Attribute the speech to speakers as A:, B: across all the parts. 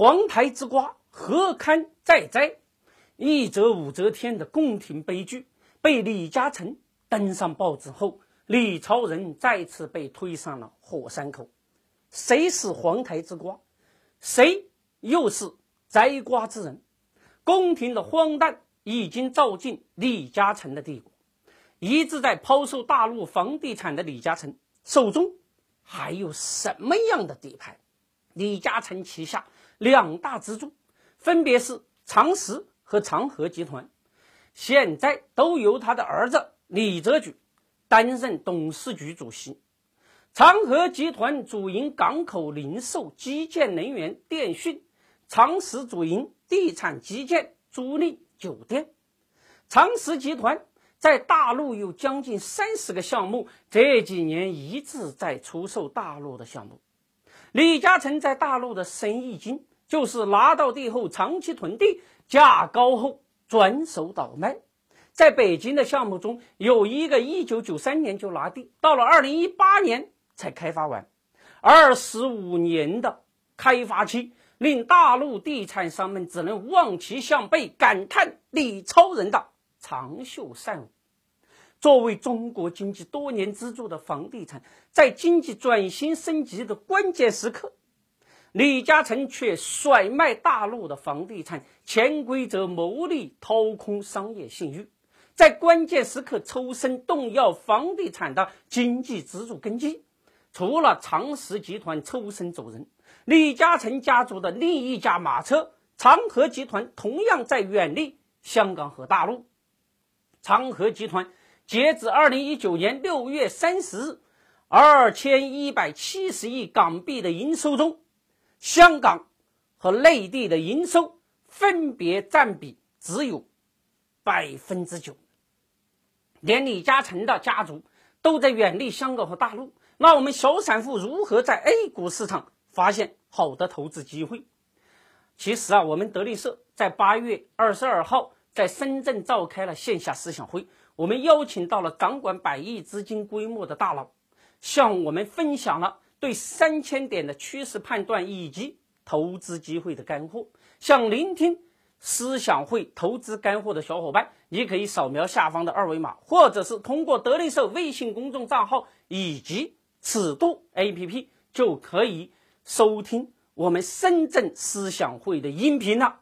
A: 皇台之瓜何堪再摘？一则武则天的宫廷悲剧被李嘉诚登上报纸后，李超人再次被推上了火山口。谁是皇台之瓜？谁又是摘瓜之人？宫廷的荒诞已经照进李嘉诚的帝国。一直在抛售大陆房地产的李嘉诚手中还有什么样的底牌？李嘉诚旗下两大支柱分别是长实和长和集团，现在都由他的儿子李泽钜担任董事局主席。长和集团主营港口零售、基建、能源、电讯；长实主营地产、基建、租赁、酒店。长实集团。在大陆有将近三十个项目，这几年一直在出售大陆的项目。李嘉诚在大陆的生意经，就是拿到地后长期囤地，价高后转手倒卖。在北京的项目中，有一个一九九三年就拿地，到了二零一八年才开发完，二十五年的开发期，令大陆地产商们只能望其项背，感叹李超人的。长袖善舞。作为中国经济多年支柱的房地产，在经济转型升级的关键时刻，李嘉诚却甩卖大陆的房地产，潜规则牟利，掏空商业信誉，在关键时刻抽身，动摇房地产的经济支柱根基。除了长实集团抽身走人，李嘉诚家族的另一架马车长和集团同样在远离香港和大陆。长和集团截至二零一九年六月三十日，二千一百七十亿港币的营收中，香港和内地的营收分别占比只有百分之九。连李嘉诚的家族都在远离香港和大陆，那我们小散户如何在 A 股市场发现好的投资机会？其实啊，我们德力社在八月二十二号。在深圳召开了线下思想会，我们邀请到了掌管百亿资金规模的大佬，向我们分享了对三千点的趋势判断以及投资机会的干货。想聆听思想会投资干货的小伙伴，你可以扫描下方的二维码，或者是通过德力社微信公众账号以及尺度 APP 就可以收听我们深圳思想会的音频了。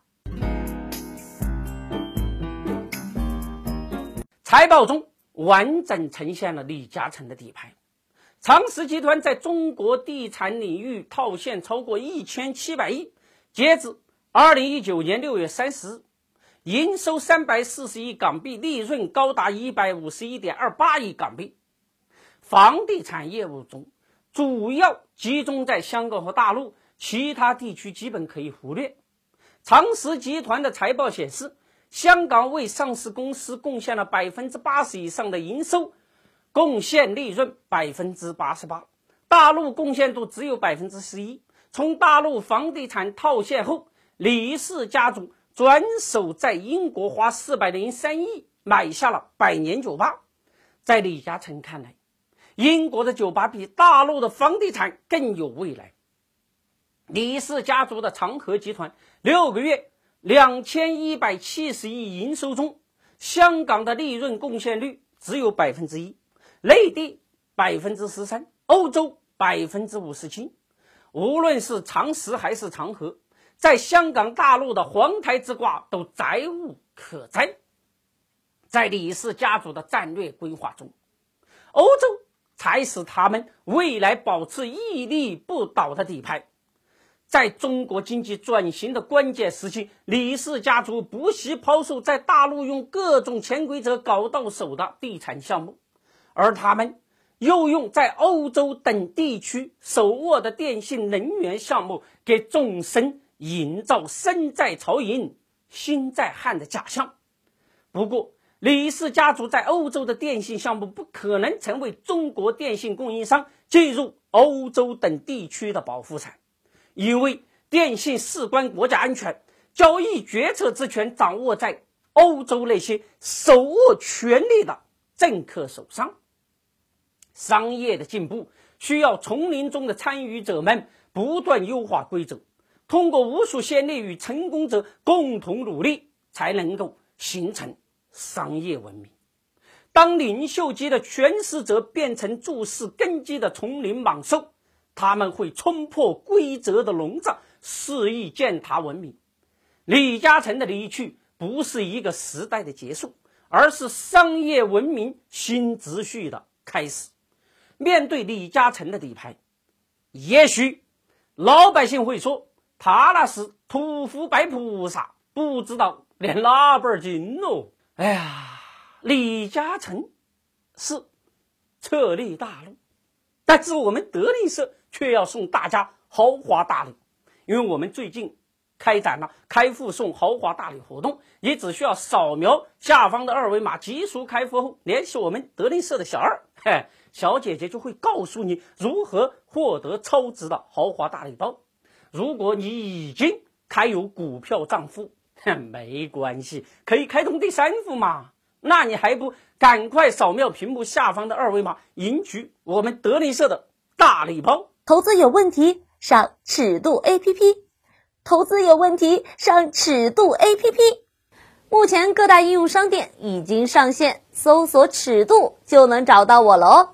A: 财报中完整呈现了李嘉诚的底牌。长实集团在中国地产领域套现超过一千七百亿，截至二零一九年六月三十日，营收三百四十亿港币，利润高达一百五十一点二八亿港币。房地产业务中主要集中在香港和大陆，其他地区基本可以忽略。长实集团的财报显示。香港为上市公司贡献了百分之八十以上的营收，贡献利润百分之八十八，大陆贡献度只有百分之十一。从大陆房地产套现后，李氏家族转手在英国花四百零三亿买下了百年酒吧。在李嘉诚看来，英国的酒吧比大陆的房地产更有未来。李氏家族的长和集团六个月。两千一百七十亿营收中，香港的利润贡献率只有百分之一，内地百分之十三，欧洲百分之五十七。无论是长实还是长和，在香港、大陆的黄台之卦都载物可摘。在李氏家族的战略规划中，欧洲才是他们未来保持屹立不倒的底牌。在中国经济转型的关键时期，李氏家族不惜抛售在大陆用各种潜规则搞到手的地产项目，而他们又用在欧洲等地区手握的电信能源项目，给众生营造身在曹营心在汉的假象。不过，李氏家族在欧洲的电信项目不可能成为中国电信供应商进入欧洲等地区的保护伞。因为电信事关国家安全，交易决策之权掌握在欧洲那些手握权力的政客手上。商业的进步需要丛林中的参与者们不断优化规则，通过无数先烈与成功者共同努力，才能够形成商业文明。当领袖级的权势者变成注视根基的丛林猛兽，他们会冲破规则的笼罩，肆意践踏文明。李嘉诚的离去不是一个时代的结束，而是商业文明新秩序的开始。面对李嘉诚的底牌，也许老百姓会说。他那是屠夫拜菩萨，不知道练哪本经喽。哎呀，李嘉诚是策略大陆，但是我们德林社却要送大家豪华大礼，因为我们最近开展了开户送豪华大礼活动，你只需要扫描下方的二维码，急速开户后联系我们德林社的小二，嘿，小姐姐就会告诉你如何获得超值的豪华大礼包。如果你已经开有股票账户，哼 没关系，可以开通第三户嘛？那你还不赶快扫描屏幕下方的二维码，赢取我们德林社的大礼包？
B: 投资有问题，上尺度 APP。投资有问题，上尺度 APP。目前各大应用商店已经上线，搜索“尺度”就能找到我了哦。